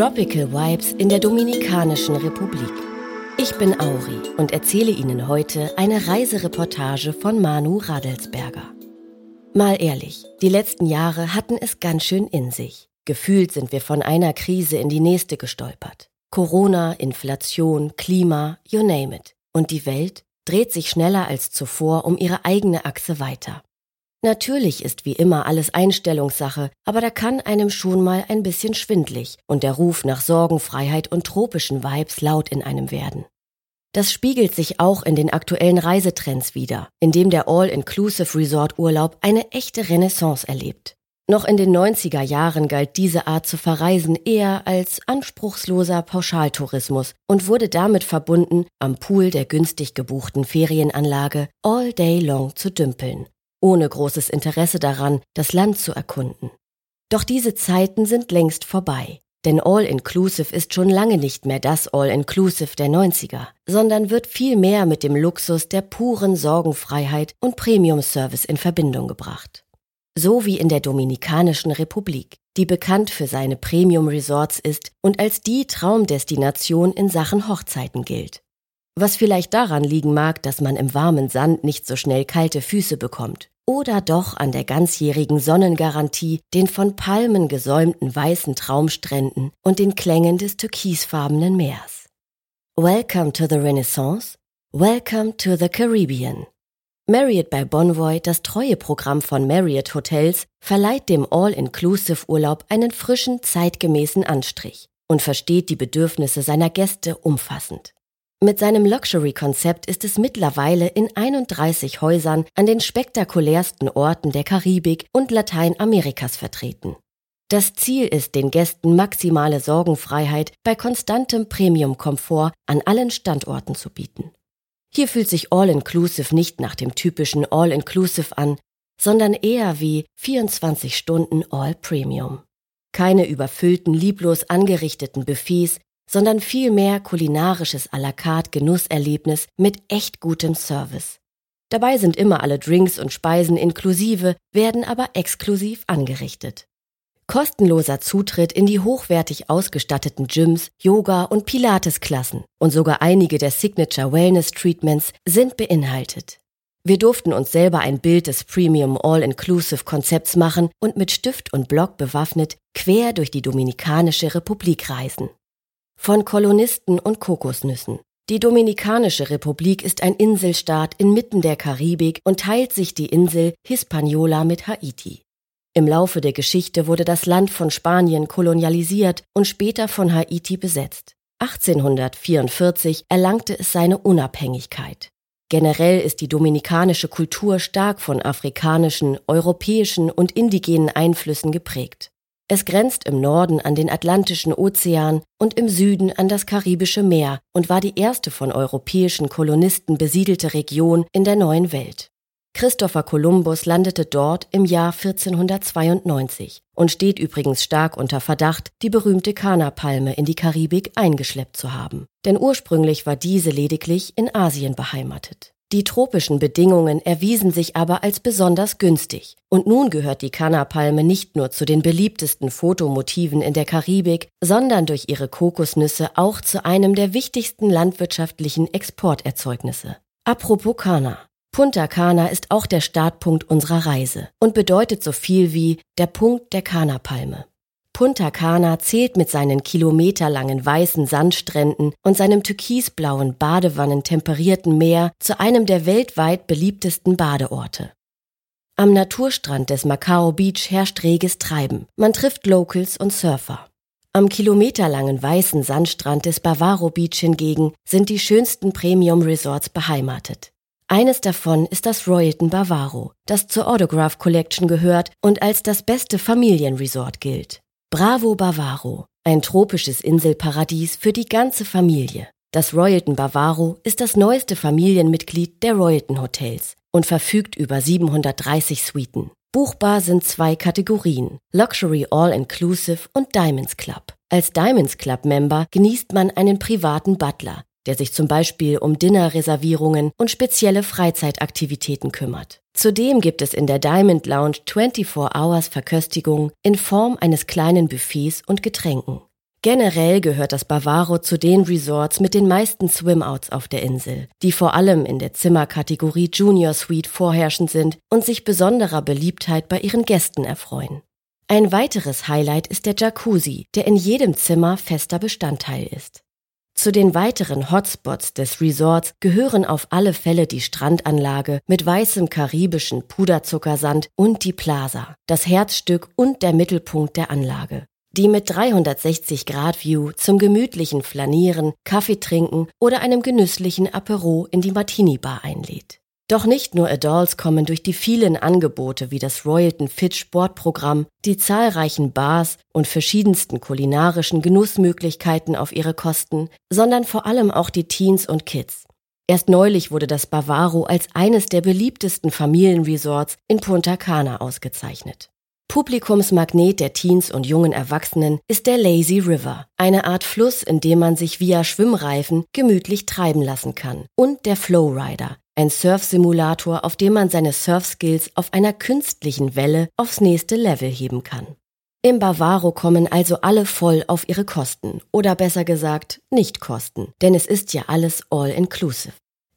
Tropical Vibes in der Dominikanischen Republik. Ich bin Auri und erzähle Ihnen heute eine Reisereportage von Manu Radelsberger. Mal ehrlich, die letzten Jahre hatten es ganz schön in sich. Gefühlt sind wir von einer Krise in die nächste gestolpert. Corona, Inflation, Klima, you name it. Und die Welt dreht sich schneller als zuvor um ihre eigene Achse weiter. Natürlich ist wie immer alles Einstellungssache, aber da kann einem schon mal ein bisschen schwindlig und der Ruf nach Sorgenfreiheit und tropischen Vibes laut in einem werden. Das spiegelt sich auch in den aktuellen Reisetrends wider, in dem der All-Inclusive Resort Urlaub eine echte Renaissance erlebt. Noch in den 90er Jahren galt diese Art zu verreisen eher als anspruchsloser Pauschaltourismus und wurde damit verbunden, am Pool der günstig gebuchten Ferienanlage all day long zu dümpeln ohne großes Interesse daran, das Land zu erkunden. Doch diese Zeiten sind längst vorbei. Denn All-Inclusive ist schon lange nicht mehr das All-Inclusive der 90er, sondern wird viel mehr mit dem Luxus der puren Sorgenfreiheit und Premium-Service in Verbindung gebracht. So wie in der Dominikanischen Republik, die bekannt für seine Premium-Resorts ist und als die Traumdestination in Sachen Hochzeiten gilt. Was vielleicht daran liegen mag, dass man im warmen Sand nicht so schnell kalte Füße bekommt. Oder doch an der ganzjährigen Sonnengarantie, den von Palmen gesäumten weißen Traumstränden und den Klängen des türkisfarbenen Meers. Welcome to the Renaissance. Welcome to the Caribbean. Marriott bei Bonvoy, das treue Programm von Marriott Hotels, verleiht dem All-Inclusive-Urlaub einen frischen, zeitgemäßen Anstrich und versteht die Bedürfnisse seiner Gäste umfassend. Mit seinem Luxury-Konzept ist es mittlerweile in 31 Häusern an den spektakulärsten Orten der Karibik und Lateinamerikas vertreten. Das Ziel ist, den Gästen maximale Sorgenfreiheit bei konstantem Premium-Komfort an allen Standorten zu bieten. Hier fühlt sich All-Inclusive nicht nach dem typischen All-Inclusive an, sondern eher wie 24 Stunden All-Premium. Keine überfüllten, lieblos angerichteten Buffets, sondern vielmehr kulinarisches à la carte Genusserlebnis mit echt gutem Service. Dabei sind immer alle Drinks und Speisen inklusive, werden aber exklusiv angerichtet. Kostenloser Zutritt in die hochwertig ausgestatteten Gyms, Yoga und Pilatesklassen und sogar einige der Signature Wellness Treatments sind beinhaltet. Wir durften uns selber ein Bild des Premium All-Inclusive Konzepts machen und mit Stift und Block bewaffnet quer durch die Dominikanische Republik reisen von Kolonisten und Kokosnüssen. Die Dominikanische Republik ist ein Inselstaat inmitten der Karibik und teilt sich die Insel Hispaniola mit Haiti. Im Laufe der Geschichte wurde das Land von Spanien kolonialisiert und später von Haiti besetzt. 1844 erlangte es seine Unabhängigkeit. Generell ist die dominikanische Kultur stark von afrikanischen, europäischen und indigenen Einflüssen geprägt. Es grenzt im Norden an den Atlantischen Ozean und im Süden an das Karibische Meer und war die erste von europäischen Kolonisten besiedelte Region in der neuen Welt. Christopher Columbus landete dort im Jahr 1492 und steht übrigens stark unter Verdacht, die berühmte Kana-Palme in die Karibik eingeschleppt zu haben. Denn ursprünglich war diese lediglich in Asien beheimatet. Die tropischen Bedingungen erwiesen sich aber als besonders günstig. Und nun gehört die Kanapalme nicht nur zu den beliebtesten Fotomotiven in der Karibik, sondern durch ihre Kokosnüsse auch zu einem der wichtigsten landwirtschaftlichen Exporterzeugnisse. Apropos Kana. Punta Cana ist auch der Startpunkt unserer Reise und bedeutet so viel wie der Punkt der Kanapalme. Punta Cana zählt mit seinen kilometerlangen weißen Sandstränden und seinem türkisblauen Badewannentemperierten Meer zu einem der weltweit beliebtesten Badeorte. Am Naturstrand des Macao Beach herrscht reges Treiben. Man trifft Locals und Surfer. Am kilometerlangen weißen Sandstrand des Bavaro Beach hingegen sind die schönsten Premium Resorts beheimatet. Eines davon ist das Royalton Bavaro, das zur Autograph Collection gehört und als das beste Familienresort gilt. Bravo Bavaro. Ein tropisches Inselparadies für die ganze Familie. Das Royalton Bavaro ist das neueste Familienmitglied der Royalton Hotels und verfügt über 730 Suiten. Buchbar sind zwei Kategorien, Luxury All-Inclusive und Diamonds Club. Als Diamonds Club Member genießt man einen privaten Butler, der sich zum Beispiel um Dinnerreservierungen und spezielle Freizeitaktivitäten kümmert. Zudem gibt es in der Diamond Lounge 24 Hours Verköstigung in Form eines kleinen Buffets und Getränken. Generell gehört das Bavaro zu den Resorts mit den meisten Swimouts auf der Insel, die vor allem in der Zimmerkategorie Junior Suite vorherrschend sind und sich besonderer Beliebtheit bei ihren Gästen erfreuen. Ein weiteres Highlight ist der Jacuzzi, der in jedem Zimmer fester Bestandteil ist. Zu den weiteren Hotspots des Resorts gehören auf alle Fälle die Strandanlage mit weißem karibischen Puderzuckersand und die Plaza, das Herzstück und der Mittelpunkt der Anlage die mit 360 Grad View zum gemütlichen Flanieren, Kaffee trinken oder einem genüsslichen Apero in die Martini Bar einlädt. Doch nicht nur Adults kommen durch die vielen Angebote wie das Royalton Fit Sportprogramm, die zahlreichen Bars und verschiedensten kulinarischen Genussmöglichkeiten auf ihre Kosten, sondern vor allem auch die Teens und Kids. Erst neulich wurde das Bavaro als eines der beliebtesten Familienresorts in Punta Cana ausgezeichnet. Publikumsmagnet der Teens und jungen Erwachsenen ist der Lazy River, eine Art Fluss, in dem man sich via Schwimmreifen gemütlich treiben lassen kann, und der Flowrider, ein Surfsimulator, auf dem man seine Surfskills auf einer künstlichen Welle aufs nächste Level heben kann. Im Bavaro kommen also alle voll auf ihre Kosten, oder besser gesagt, nicht Kosten, denn es ist ja alles all inclusive.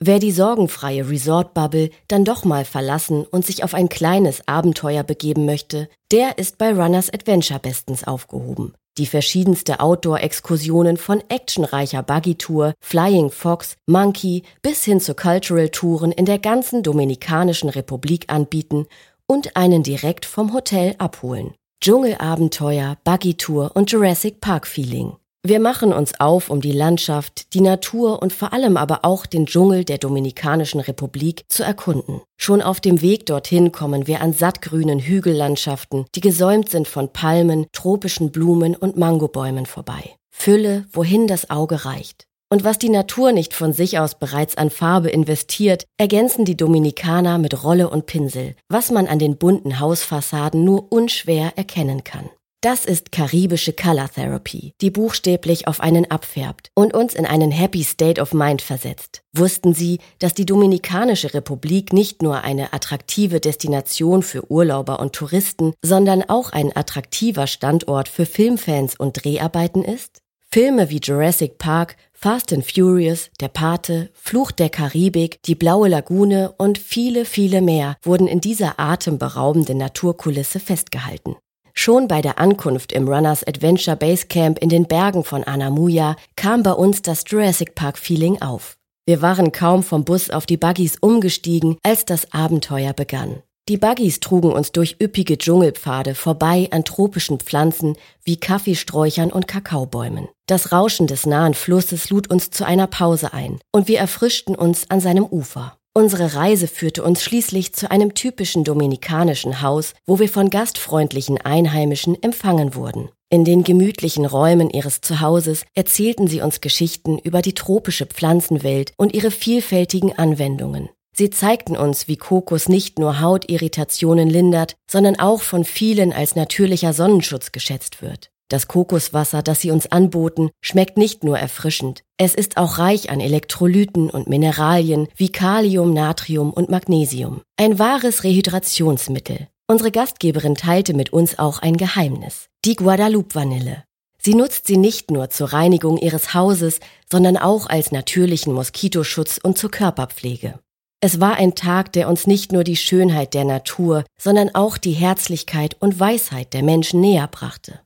Wer die sorgenfreie Resort-Bubble dann doch mal verlassen und sich auf ein kleines Abenteuer begeben möchte, der ist bei Runners Adventure bestens aufgehoben. Die verschiedenste Outdoor-Exkursionen von actionreicher Buggy-Tour, Flying Fox, Monkey bis hin zu Cultural-Touren in der ganzen Dominikanischen Republik anbieten und einen direkt vom Hotel abholen. Dschungelabenteuer, Buggy-Tour und Jurassic Park-Feeling. Wir machen uns auf, um die Landschaft, die Natur und vor allem aber auch den Dschungel der Dominikanischen Republik zu erkunden. Schon auf dem Weg dorthin kommen wir an sattgrünen Hügellandschaften, die gesäumt sind von Palmen, tropischen Blumen und Mangobäumen vorbei. Fülle, wohin das Auge reicht. Und was die Natur nicht von sich aus bereits an Farbe investiert, ergänzen die Dominikaner mit Rolle und Pinsel, was man an den bunten Hausfassaden nur unschwer erkennen kann. Das ist karibische Color Therapy, die buchstäblich auf einen abfärbt und uns in einen Happy State of Mind versetzt. Wussten Sie, dass die Dominikanische Republik nicht nur eine attraktive Destination für Urlauber und Touristen, sondern auch ein attraktiver Standort für Filmfans und Dreharbeiten ist? Filme wie Jurassic Park, Fast and Furious, Der Pate, Fluch der Karibik, Die Blaue Lagune und viele, viele mehr wurden in dieser atemberaubenden Naturkulisse festgehalten. Schon bei der Ankunft im Runners Adventure Base Camp in den Bergen von Anamuya kam bei uns das Jurassic Park Feeling auf. Wir waren kaum vom Bus auf die Buggies umgestiegen, als das Abenteuer begann. Die Buggies trugen uns durch üppige Dschungelpfade vorbei an tropischen Pflanzen wie Kaffeesträuchern und Kakaobäumen. Das Rauschen des nahen Flusses lud uns zu einer Pause ein und wir erfrischten uns an seinem Ufer. Unsere Reise führte uns schließlich zu einem typischen dominikanischen Haus, wo wir von gastfreundlichen Einheimischen empfangen wurden. In den gemütlichen Räumen ihres Zuhauses erzählten sie uns Geschichten über die tropische Pflanzenwelt und ihre vielfältigen Anwendungen. Sie zeigten uns, wie Kokos nicht nur Hautirritationen lindert, sondern auch von vielen als natürlicher Sonnenschutz geschätzt wird. Das Kokoswasser, das sie uns anboten, schmeckt nicht nur erfrischend, es ist auch reich an Elektrolyten und Mineralien wie Kalium, Natrium und Magnesium. Ein wahres Rehydrationsmittel. Unsere Gastgeberin teilte mit uns auch ein Geheimnis, die Guadalupe-Vanille. Sie nutzt sie nicht nur zur Reinigung ihres Hauses, sondern auch als natürlichen Moskitoschutz und zur Körperpflege. Es war ein Tag, der uns nicht nur die Schönheit der Natur, sondern auch die Herzlichkeit und Weisheit der Menschen näher brachte.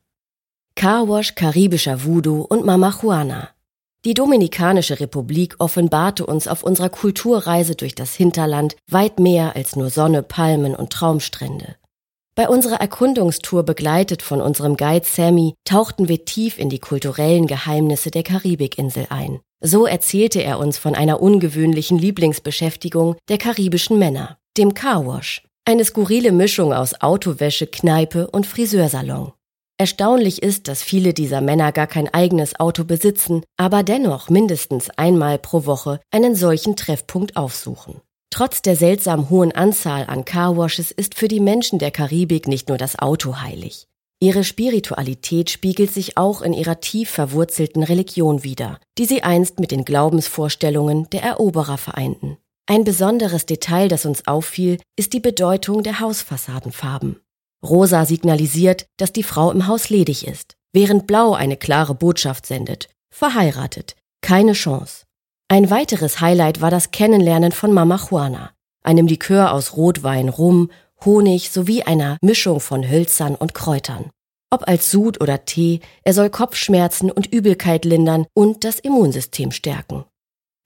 Carwash, karibischer Voodoo und Mama Juana. Die Dominikanische Republik offenbarte uns auf unserer Kulturreise durch das Hinterland weit mehr als nur Sonne, Palmen und Traumstrände. Bei unserer Erkundungstour begleitet von unserem Guide Sammy tauchten wir tief in die kulturellen Geheimnisse der Karibikinsel ein. So erzählte er uns von einer ungewöhnlichen Lieblingsbeschäftigung der karibischen Männer, dem Carwash, eine skurrile Mischung aus Autowäsche, Kneipe und Friseursalon. Erstaunlich ist, dass viele dieser Männer gar kein eigenes Auto besitzen, aber dennoch mindestens einmal pro Woche einen solchen Treffpunkt aufsuchen. Trotz der seltsam hohen Anzahl an Carwashes ist für die Menschen der Karibik nicht nur das Auto heilig. Ihre Spiritualität spiegelt sich auch in ihrer tief verwurzelten Religion wider, die sie einst mit den Glaubensvorstellungen der Eroberer vereinten. Ein besonderes Detail, das uns auffiel, ist die Bedeutung der Hausfassadenfarben. Rosa signalisiert, dass die Frau im Haus ledig ist, während Blau eine klare Botschaft sendet. Verheiratet. Keine Chance. Ein weiteres Highlight war das Kennenlernen von Mama Juana, einem Likör aus Rotwein, Rum, Honig sowie einer Mischung von Hölzern und Kräutern. Ob als Sud oder Tee, er soll Kopfschmerzen und Übelkeit lindern und das Immunsystem stärken.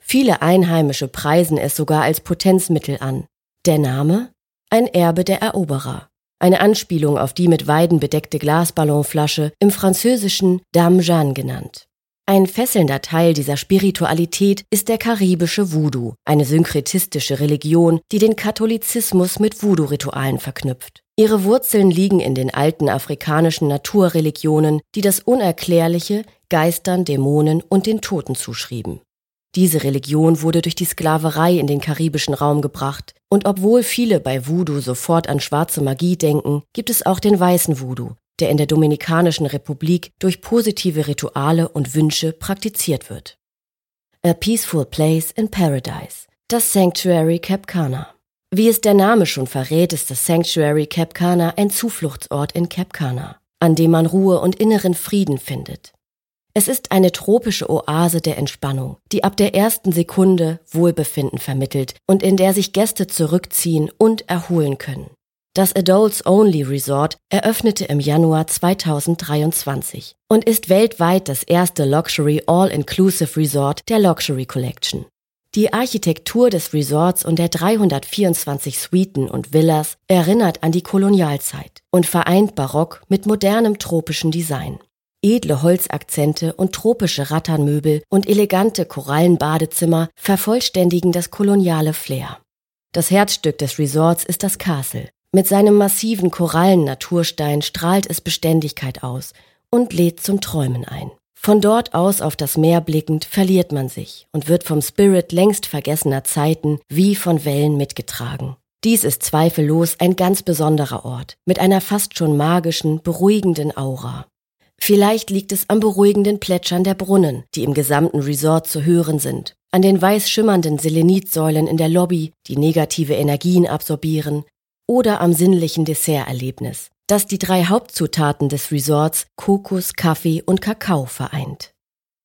Viele Einheimische preisen es sogar als Potenzmittel an. Der Name? Ein Erbe der Eroberer eine Anspielung auf die mit Weiden bedeckte Glasballonflasche, im Französischen Dame Jeanne genannt. Ein fesselnder Teil dieser Spiritualität ist der karibische Voodoo, eine synkretistische Religion, die den Katholizismus mit Voodoo-Ritualen verknüpft. Ihre Wurzeln liegen in den alten afrikanischen Naturreligionen, die das Unerklärliche Geistern, Dämonen und den Toten zuschrieben. Diese Religion wurde durch die Sklaverei in den karibischen Raum gebracht, und obwohl viele bei Voodoo sofort an schwarze Magie denken, gibt es auch den weißen Voodoo, der in der Dominikanischen Republik durch positive Rituale und Wünsche praktiziert wird. A Peaceful Place in Paradise, das Sanctuary Cap Cana. Wie es der Name schon verrät, ist das Sanctuary Cap Cana ein Zufluchtsort in Cap Cana, an dem man Ruhe und inneren Frieden findet. Es ist eine tropische Oase der Entspannung, die ab der ersten Sekunde Wohlbefinden vermittelt und in der sich Gäste zurückziehen und erholen können. Das Adults Only Resort eröffnete im Januar 2023 und ist weltweit das erste Luxury All-Inclusive Resort der Luxury Collection. Die Architektur des Resorts und der 324 Suiten und Villas erinnert an die Kolonialzeit und vereint Barock mit modernem tropischen Design. Edle Holzakzente und tropische Ratternmöbel und elegante Korallenbadezimmer vervollständigen das koloniale Flair. Das Herzstück des Resorts ist das Castle. Mit seinem massiven Korallen-Naturstein strahlt es Beständigkeit aus und lädt zum Träumen ein. Von dort aus auf das Meer blickend verliert man sich und wird vom Spirit längst vergessener Zeiten wie von Wellen mitgetragen. Dies ist zweifellos ein ganz besonderer Ort mit einer fast schon magischen, beruhigenden Aura. Vielleicht liegt es am beruhigenden Plätschern der Brunnen, die im gesamten Resort zu hören sind, an den weiß schimmernden Selenitsäulen in der Lobby, die negative Energien absorbieren, oder am sinnlichen Desserterlebnis, das die drei Hauptzutaten des Resorts Kokos, Kaffee und Kakao vereint.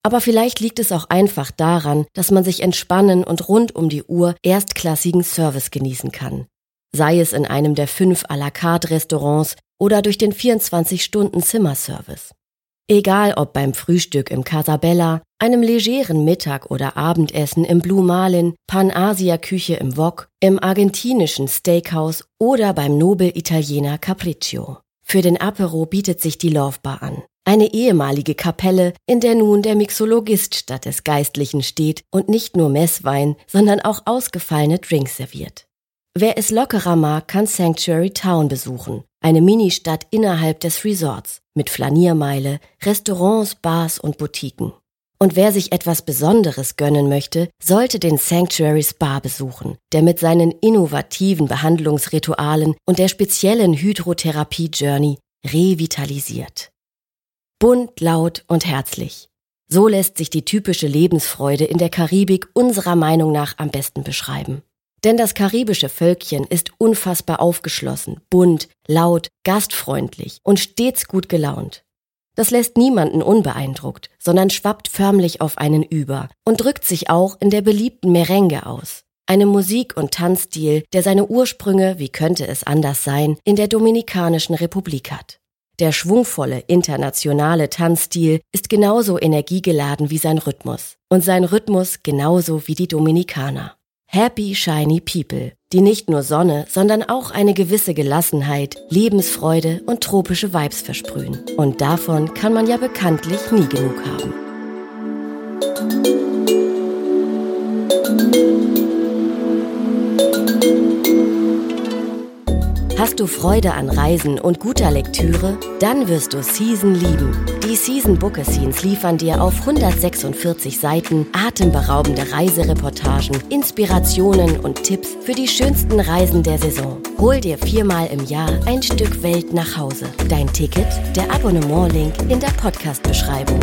Aber vielleicht liegt es auch einfach daran, dass man sich entspannen und rund um die Uhr erstklassigen Service genießen kann. Sei es in einem der fünf à la carte Restaurants oder durch den 24-Stunden-Zimmerservice. Egal ob beim Frühstück im Casabella, einem legeren Mittag- oder Abendessen im Blue Marlin, Pan-Asia-Küche im Wok, im argentinischen Steakhouse oder beim Nobel-Italiener Capriccio. Für den Apero bietet sich die Love Bar an. Eine ehemalige Kapelle, in der nun der Mixologist statt des Geistlichen steht und nicht nur Messwein, sondern auch ausgefallene Drinks serviert. Wer es lockerer mag, kann Sanctuary Town besuchen, eine Ministadt innerhalb des Resorts mit Flaniermeile, Restaurants, Bars und Boutiquen. Und wer sich etwas Besonderes gönnen möchte, sollte den Sanctuary Spa besuchen, der mit seinen innovativen Behandlungsritualen und der speziellen Hydrotherapie-Journey revitalisiert. Bunt, laut und herzlich. So lässt sich die typische Lebensfreude in der Karibik unserer Meinung nach am besten beschreiben. Denn das karibische Völkchen ist unfassbar aufgeschlossen, bunt, laut, gastfreundlich und stets gut gelaunt. Das lässt niemanden unbeeindruckt, sondern schwappt förmlich auf einen über und drückt sich auch in der beliebten Merengue aus. Einem Musik- und Tanzstil, der seine Ursprünge, wie könnte es anders sein, in der Dominikanischen Republik hat. Der schwungvolle internationale Tanzstil ist genauso energiegeladen wie sein Rhythmus und sein Rhythmus genauso wie die Dominikaner. Happy Shiny People, die nicht nur Sonne, sondern auch eine gewisse Gelassenheit, Lebensfreude und tropische Vibes versprühen. Und davon kann man ja bekanntlich nie genug haben. Hast du Freude an Reisen und guter Lektüre? Dann wirst du Season lieben. Die Season Bookescenes liefern dir auf 146 Seiten atemberaubende Reisereportagen, Inspirationen und Tipps für die schönsten Reisen der Saison. Hol dir viermal im Jahr ein Stück Welt nach Hause. Dein Ticket, der Abonnement-Link in der Podcast-Beschreibung.